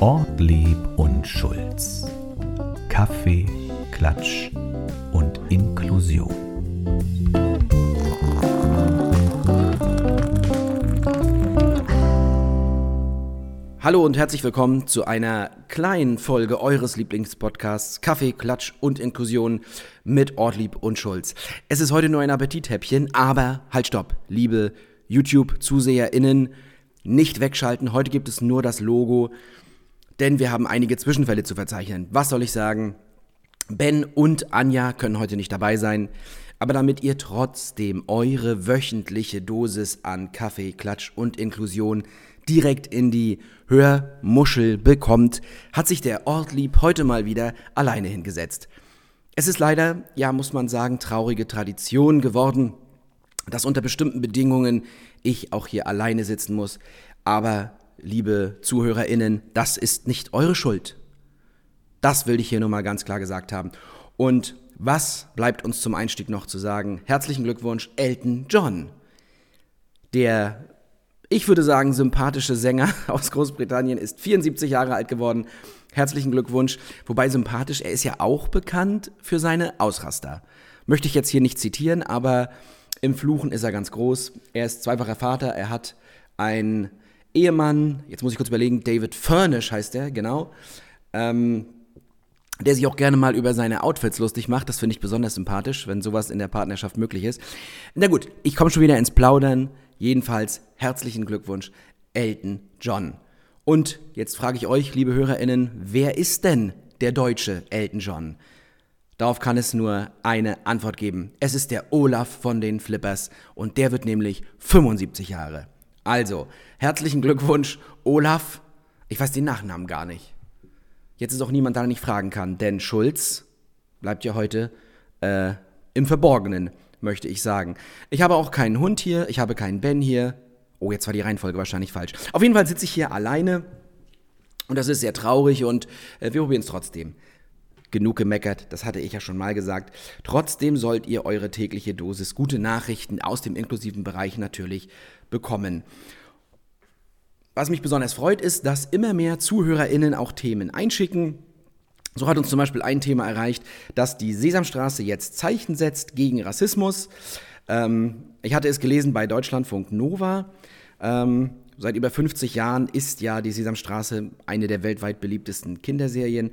Ortlieb und Schulz. Kaffee, Klatsch und Inklusion. Hallo und herzlich willkommen zu einer kleinen Folge eures Lieblingspodcasts Kaffee, Klatsch und Inklusion mit Ortlieb und Schulz. Es ist heute nur ein Appetithäppchen, aber halt stopp, liebe YouTube-ZuseherInnen, nicht wegschalten. Heute gibt es nur das Logo denn wir haben einige Zwischenfälle zu verzeichnen. Was soll ich sagen? Ben und Anja können heute nicht dabei sein, aber damit ihr trotzdem eure wöchentliche Dosis an Kaffee, Klatsch und Inklusion direkt in die Hörmuschel bekommt, hat sich der Ortlieb heute mal wieder alleine hingesetzt. Es ist leider, ja, muss man sagen, traurige Tradition geworden, dass unter bestimmten Bedingungen ich auch hier alleine sitzen muss, aber liebe ZuhörerInnen, das ist nicht eure Schuld. Das will ich hier nur mal ganz klar gesagt haben. Und was bleibt uns zum Einstieg noch zu sagen? Herzlichen Glückwunsch, Elton John. Der, ich würde sagen, sympathische Sänger aus Großbritannien ist 74 Jahre alt geworden. Herzlichen Glückwunsch. Wobei sympathisch, er ist ja auch bekannt für seine Ausraster. Möchte ich jetzt hier nicht zitieren, aber im Fluchen ist er ganz groß. Er ist zweifacher Vater, er hat ein Ehemann, jetzt muss ich kurz überlegen, David Furnish heißt er, genau, ähm, der sich auch gerne mal über seine Outfits lustig macht. Das finde ich besonders sympathisch, wenn sowas in der Partnerschaft möglich ist. Na gut, ich komme schon wieder ins Plaudern. Jedenfalls herzlichen Glückwunsch, Elton John. Und jetzt frage ich euch, liebe HörerInnen, wer ist denn der deutsche Elton John? Darauf kann es nur eine Antwort geben. Es ist der Olaf von den Flippers und der wird nämlich 75 Jahre. Also, herzlichen Glückwunsch, Olaf. Ich weiß den Nachnamen gar nicht. Jetzt ist auch niemand, der nicht fragen kann, denn Schulz bleibt ja heute äh, im Verborgenen, möchte ich sagen. Ich habe auch keinen Hund hier, ich habe keinen Ben hier. Oh, jetzt war die Reihenfolge wahrscheinlich falsch. Auf jeden Fall sitze ich hier alleine und das ist sehr traurig und äh, wir probieren es trotzdem. Genug gemeckert, das hatte ich ja schon mal gesagt. Trotzdem sollt ihr eure tägliche Dosis gute Nachrichten aus dem inklusiven Bereich natürlich bekommen. Was mich besonders freut, ist, dass immer mehr ZuhörerInnen auch Themen einschicken. So hat uns zum Beispiel ein Thema erreicht, dass die Sesamstraße jetzt Zeichen setzt gegen Rassismus. Ähm, ich hatte es gelesen bei Deutschlandfunk Nova. Ähm, seit über 50 Jahren ist ja die Sesamstraße eine der weltweit beliebtesten Kinderserien.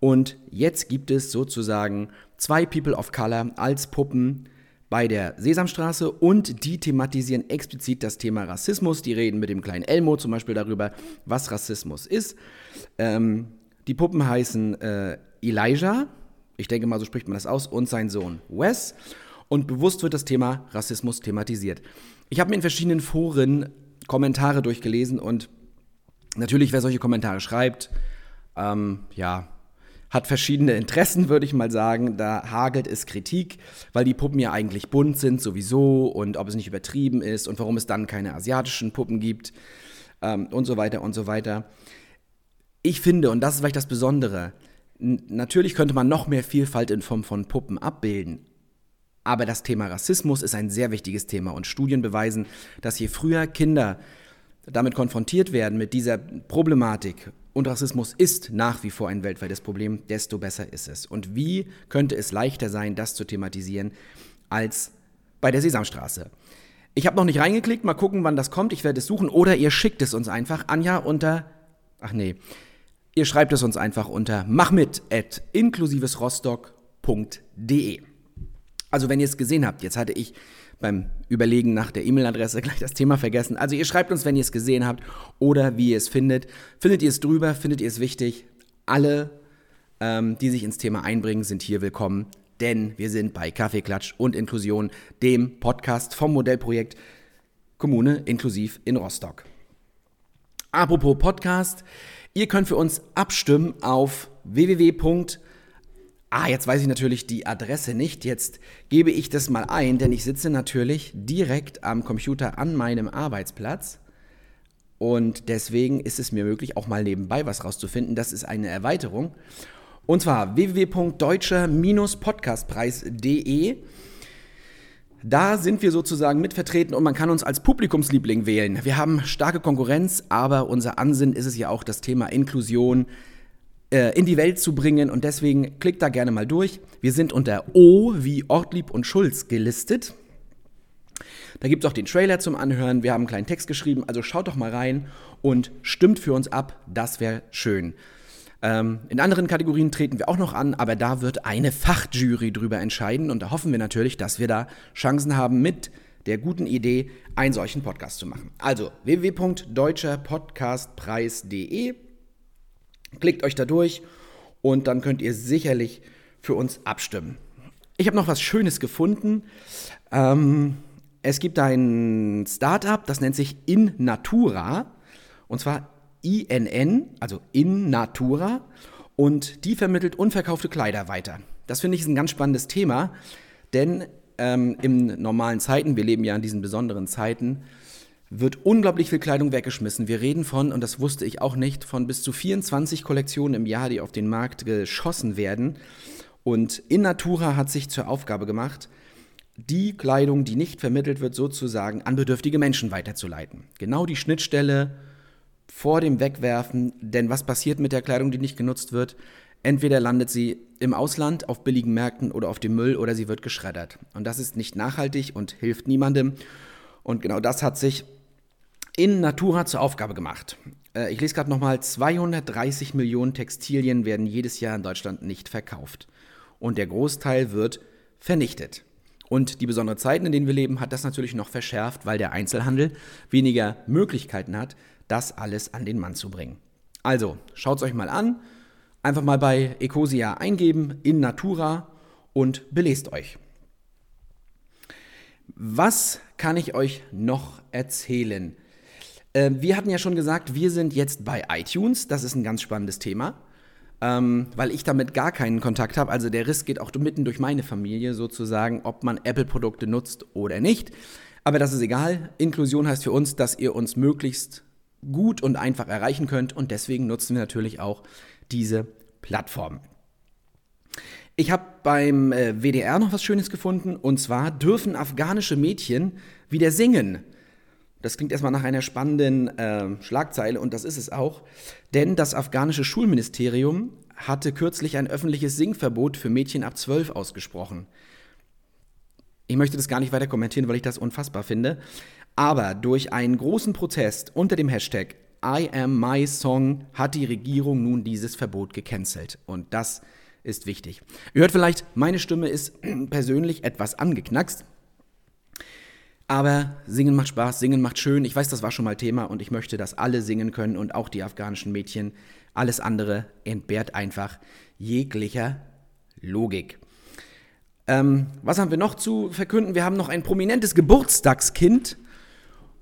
Und jetzt gibt es sozusagen zwei People of Color als Puppen, bei der Sesamstraße und die thematisieren explizit das Thema Rassismus. Die reden mit dem kleinen Elmo zum Beispiel darüber, was Rassismus ist. Ähm, die Puppen heißen äh, Elijah, ich denke mal, so spricht man das aus, und sein Sohn Wes. Und bewusst wird das Thema Rassismus thematisiert. Ich habe mir in verschiedenen Foren Kommentare durchgelesen und natürlich, wer solche Kommentare schreibt, ähm, ja, hat verschiedene Interessen, würde ich mal sagen. Da hagelt es Kritik, weil die Puppen ja eigentlich bunt sind sowieso und ob es nicht übertrieben ist und warum es dann keine asiatischen Puppen gibt ähm, und so weiter und so weiter. Ich finde, und das ist vielleicht das Besondere, natürlich könnte man noch mehr Vielfalt in Form von Puppen abbilden. Aber das Thema Rassismus ist ein sehr wichtiges Thema und Studien beweisen, dass je früher Kinder damit konfrontiert werden mit dieser Problematik und Rassismus ist nach wie vor ein weltweites Problem, desto besser ist es. Und wie könnte es leichter sein, das zu thematisieren, als bei der Sesamstraße? Ich habe noch nicht reingeklickt, mal gucken, wann das kommt. Ich werde es suchen. Oder ihr schickt es uns einfach, Anja, unter. Ach nee. Ihr schreibt es uns einfach unter machmit.inklusivesrostock.de. Also, wenn ihr es gesehen habt, jetzt hatte ich beim Überlegen nach der E-Mail-Adresse gleich das Thema vergessen. Also ihr schreibt uns, wenn ihr es gesehen habt oder wie ihr es findet. Findet ihr es drüber? Findet ihr es wichtig? Alle, ähm, die sich ins Thema einbringen, sind hier willkommen, denn wir sind bei Kaffeeklatsch und Inklusion, dem Podcast vom Modellprojekt Kommune inklusiv in Rostock. Apropos Podcast, ihr könnt für uns abstimmen auf www Ah, jetzt weiß ich natürlich die Adresse nicht. Jetzt gebe ich das mal ein, denn ich sitze natürlich direkt am Computer an meinem Arbeitsplatz. Und deswegen ist es mir möglich, auch mal nebenbei was rauszufinden. Das ist eine Erweiterung. Und zwar www.deutscher-podcastpreis.de. Da sind wir sozusagen mitvertreten und man kann uns als Publikumsliebling wählen. Wir haben starke Konkurrenz, aber unser Ansinnen ist es ja auch, das Thema Inklusion in die Welt zu bringen und deswegen klickt da gerne mal durch. Wir sind unter O wie Ortlieb und Schulz gelistet. Da gibt es auch den Trailer zum Anhören. Wir haben einen kleinen Text geschrieben, also schaut doch mal rein und stimmt für uns ab. Das wäre schön. Ähm, in anderen Kategorien treten wir auch noch an, aber da wird eine Fachjury drüber entscheiden und da hoffen wir natürlich, dass wir da Chancen haben, mit der guten Idee einen solchen Podcast zu machen. Also www.deutscherpodcastpreis.de Klickt euch da durch und dann könnt ihr sicherlich für uns abstimmen. Ich habe noch was Schönes gefunden. Ähm, es gibt ein Startup, das nennt sich In Natura. Und zwar INN, also in Natura, und die vermittelt unverkaufte Kleider weiter. Das finde ich ist ein ganz spannendes Thema, denn ähm, in normalen Zeiten, wir leben ja in diesen besonderen Zeiten, wird unglaublich viel Kleidung weggeschmissen. Wir reden von, und das wusste ich auch nicht, von bis zu 24 Kollektionen im Jahr, die auf den Markt geschossen werden. Und in Natura hat sich zur Aufgabe gemacht, die Kleidung, die nicht vermittelt wird, sozusagen an bedürftige Menschen weiterzuleiten. Genau die Schnittstelle vor dem Wegwerfen, denn was passiert mit der Kleidung, die nicht genutzt wird? Entweder landet sie im Ausland auf billigen Märkten oder auf dem Müll oder sie wird geschreddert. Und das ist nicht nachhaltig und hilft niemandem. Und genau das hat sich in Natura zur Aufgabe gemacht. Äh, ich lese gerade nochmal, 230 Millionen Textilien werden jedes Jahr in Deutschland nicht verkauft. Und der Großteil wird vernichtet. Und die besonderen Zeiten, in denen wir leben, hat das natürlich noch verschärft, weil der Einzelhandel weniger Möglichkeiten hat, das alles an den Mann zu bringen. Also, schaut es euch mal an. Einfach mal bei Ecosia eingeben in Natura und belest euch. Was kann ich euch noch erzählen? Äh, wir hatten ja schon gesagt, wir sind jetzt bei iTunes. Das ist ein ganz spannendes Thema, ähm, weil ich damit gar keinen Kontakt habe. Also der Riss geht auch mitten durch meine Familie sozusagen, ob man Apple-Produkte nutzt oder nicht. Aber das ist egal. Inklusion heißt für uns, dass ihr uns möglichst gut und einfach erreichen könnt und deswegen nutzen wir natürlich auch diese Plattform. Ich habe beim äh, WDR noch was Schönes gefunden und zwar dürfen afghanische Mädchen wieder singen. Das klingt erstmal nach einer spannenden äh, Schlagzeile und das ist es auch, denn das afghanische Schulministerium hatte kürzlich ein öffentliches Singverbot für Mädchen ab 12 ausgesprochen. Ich möchte das gar nicht weiter kommentieren, weil ich das unfassbar finde. Aber durch einen großen Protest unter dem Hashtag I am my song hat die Regierung nun dieses Verbot gecancelt. Und das ist wichtig. Ihr hört vielleicht, meine Stimme ist persönlich etwas angeknackst. Aber singen macht Spaß, singen macht schön. Ich weiß, das war schon mal Thema und ich möchte, dass alle singen können und auch die afghanischen Mädchen. Alles andere entbehrt einfach jeglicher Logik. Ähm, was haben wir noch zu verkünden? Wir haben noch ein prominentes Geburtstagskind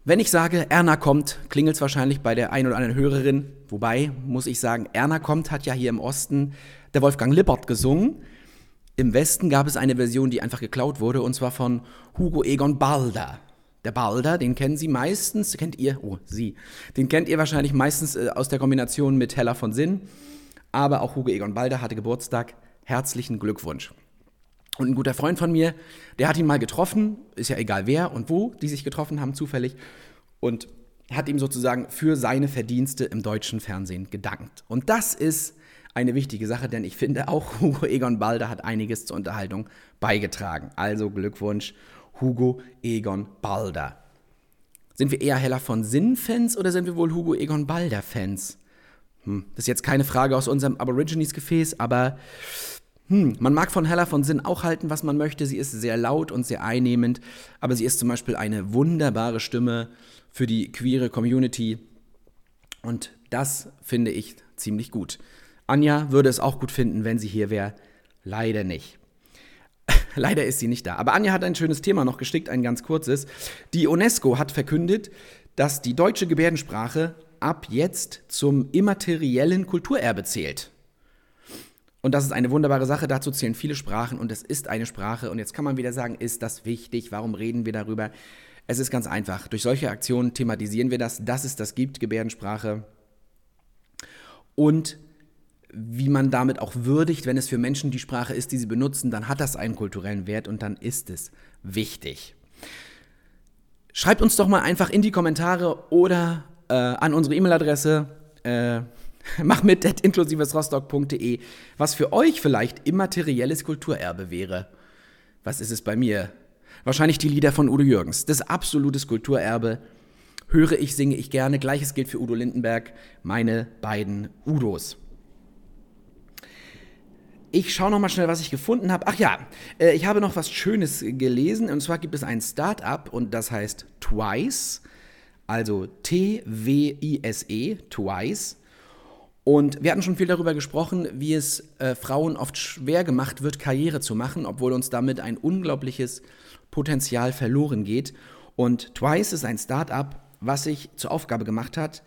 wenn ich sage, Erna kommt, klingelt es wahrscheinlich bei der ein oder anderen Hörerin. Wobei, muss ich sagen, Erna kommt hat ja hier im Osten der Wolfgang Lippert gesungen. Im Westen gab es eine Version, die einfach geklaut wurde, und zwar von Hugo Egon Balder. Der Balder, den kennen Sie meistens, kennt ihr, oh, Sie, den kennt ihr wahrscheinlich meistens äh, aus der Kombination mit Hella von Sinn. Aber auch Hugo Egon Balder hatte Geburtstag. Herzlichen Glückwunsch. Und ein guter Freund von mir, der hat ihn mal getroffen, ist ja egal wer und wo die sich getroffen haben, zufällig, und hat ihm sozusagen für seine Verdienste im deutschen Fernsehen gedankt. Und das ist eine wichtige Sache, denn ich finde auch Hugo Egon Balder hat einiges zur Unterhaltung beigetragen. Also Glückwunsch, Hugo Egon Balder. Sind wir eher Heller von Sinn-Fans oder sind wir wohl Hugo Egon Balder-Fans? Hm, das ist jetzt keine Frage aus unserem Aborigines-Gefäß, aber hm, man mag von Hella von Sinn auch halten, was man möchte. Sie ist sehr laut und sehr einnehmend, aber sie ist zum Beispiel eine wunderbare Stimme für die queere Community. Und das finde ich ziemlich gut. Anja würde es auch gut finden, wenn sie hier wäre. Leider nicht. Leider ist sie nicht da. Aber Anja hat ein schönes Thema noch gestickt, ein ganz kurzes. Die UNESCO hat verkündet, dass die deutsche Gebärdensprache ab jetzt zum immateriellen Kulturerbe zählt. Und das ist eine wunderbare Sache. Dazu zählen viele Sprachen und es ist eine Sprache. Und jetzt kann man wieder sagen, ist das wichtig? Warum reden wir darüber? Es ist ganz einfach. Durch solche Aktionen thematisieren wir das, dass es das gibt, Gebärdensprache. Und wie man damit auch würdigt, wenn es für Menschen die Sprache ist, die sie benutzen, dann hat das einen kulturellen Wert und dann ist es wichtig. Schreibt uns doch mal einfach in die Kommentare oder äh, an unsere E-Mail-Adresse äh, mach mit inklusivesrostock.de, was für euch vielleicht immaterielles Kulturerbe wäre. Was ist es bei mir? Wahrscheinlich die Lieder von Udo Jürgens. Das absolutes Kulturerbe. Höre ich, singe ich gerne. Gleiches gilt für Udo Lindenberg, meine beiden Udos. Ich schaue noch mal schnell, was ich gefunden habe. Ach ja, äh, ich habe noch was Schönes gelesen. Und zwar gibt es ein Start-up und das heißt Twice. Also T-W-I-S-E, Twice. Und wir hatten schon viel darüber gesprochen, wie es äh, Frauen oft schwer gemacht wird, Karriere zu machen, obwohl uns damit ein unglaubliches Potenzial verloren geht. Und Twice ist ein Start-up, was sich zur Aufgabe gemacht hat,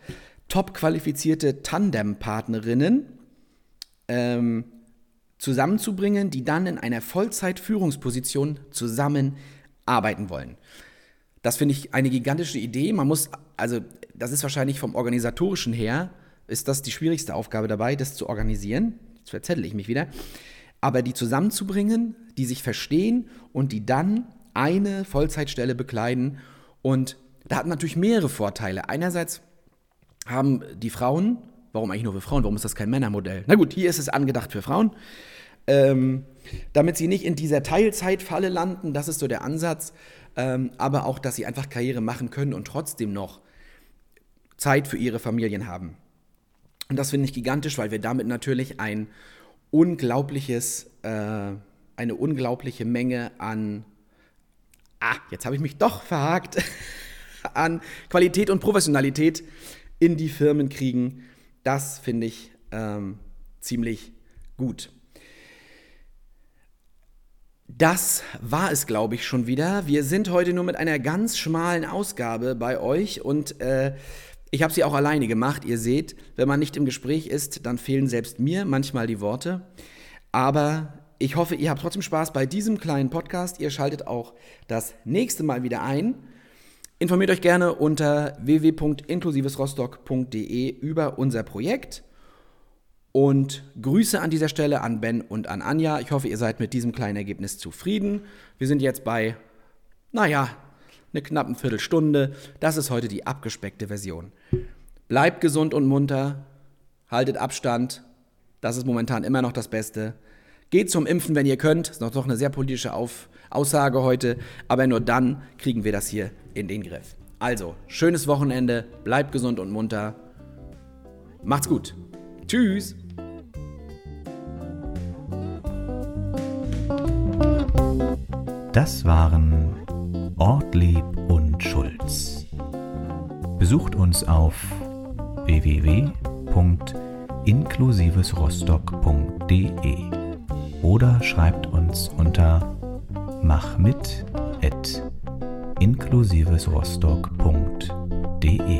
top qualifizierte Tandem-Partnerinnen ähm, zusammenzubringen, die dann in einer Vollzeit-Führungsposition zusammenarbeiten wollen. Das finde ich eine gigantische Idee. Man muss, also das ist wahrscheinlich vom organisatorischen her ist das die schwierigste Aufgabe dabei, das zu organisieren. Jetzt verzettel ich mich wieder. Aber die zusammenzubringen, die sich verstehen und die dann eine Vollzeitstelle bekleiden. Und da hat natürlich mehrere Vorteile. Einerseits haben die Frauen, warum eigentlich nur für Frauen, warum ist das kein Männermodell? Na gut, hier ist es angedacht für Frauen. Ähm, damit sie nicht in dieser Teilzeitfalle landen, das ist so der Ansatz. Ähm, aber auch, dass sie einfach Karriere machen können und trotzdem noch Zeit für ihre Familien haben. Und das finde ich gigantisch, weil wir damit natürlich ein unglaubliches, äh, eine unglaubliche Menge an, ah, jetzt habe ich mich doch verhakt, an Qualität und Professionalität in die Firmen kriegen. Das finde ich ähm, ziemlich gut. Das war es, glaube ich, schon wieder. Wir sind heute nur mit einer ganz schmalen Ausgabe bei euch und äh, ich habe sie auch alleine gemacht. Ihr seht, wenn man nicht im Gespräch ist, dann fehlen selbst mir manchmal die Worte. Aber ich hoffe, ihr habt trotzdem Spaß bei diesem kleinen Podcast. Ihr schaltet auch das nächste Mal wieder ein. Informiert euch gerne unter www.inklusivesrostock.de über unser Projekt. Und Grüße an dieser Stelle an Ben und an Anja. Ich hoffe, ihr seid mit diesem kleinen Ergebnis zufrieden. Wir sind jetzt bei, naja, eine knappen Viertelstunde. Das ist heute die abgespeckte Version. Bleibt gesund und munter, haltet Abstand. Das ist momentan immer noch das Beste. Geht zum Impfen, wenn ihr könnt. Das ist noch eine sehr politische Auf Aussage heute, aber nur dann kriegen wir das hier in den Griff. Also, schönes Wochenende, bleibt gesund und munter. Macht's gut. Tschüss. Das waren Ortlieb und Schulz. Besucht uns auf www.inklusivesrostock.de oder schreibt uns unter machmit@inklusivesrostock.de.